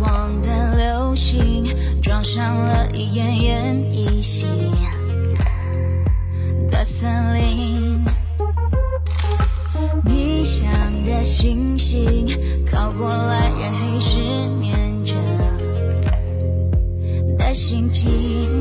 望的流星撞上了奄奄一息的森林，你想的星星靠过来染黑失眠着的心情。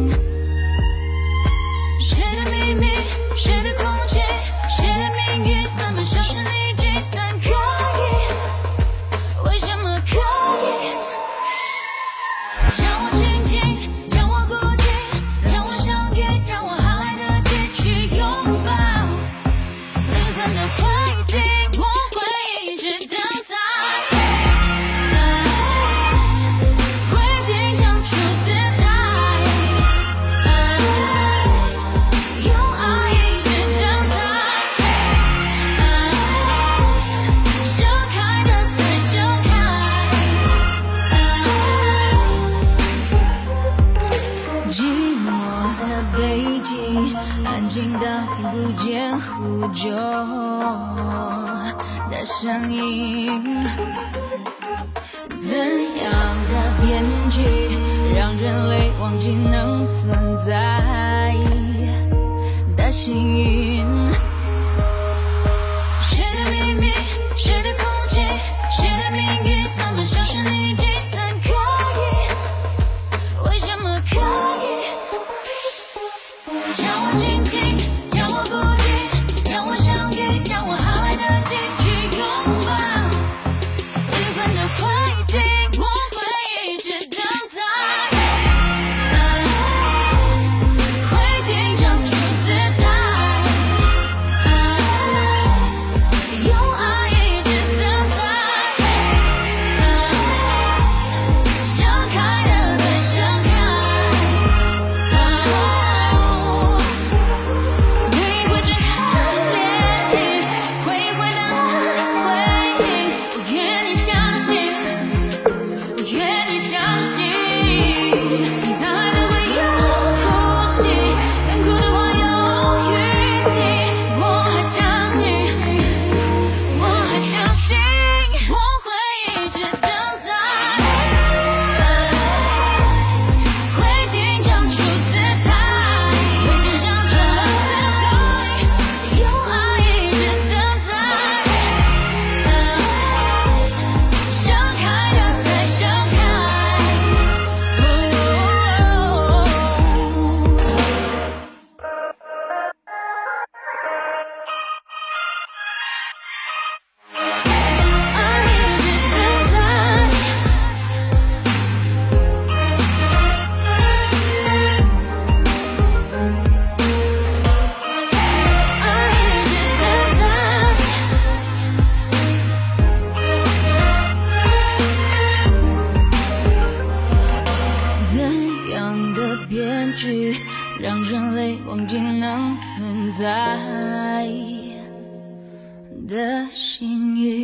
安静到听不见呼救的声音，怎样的编剧让人类忘记能存在的心音？谁的秘密？谁的空气？谁的命运？他们消失匿迹，可以？为什么可以？让我。让人类忘记能存在的心意。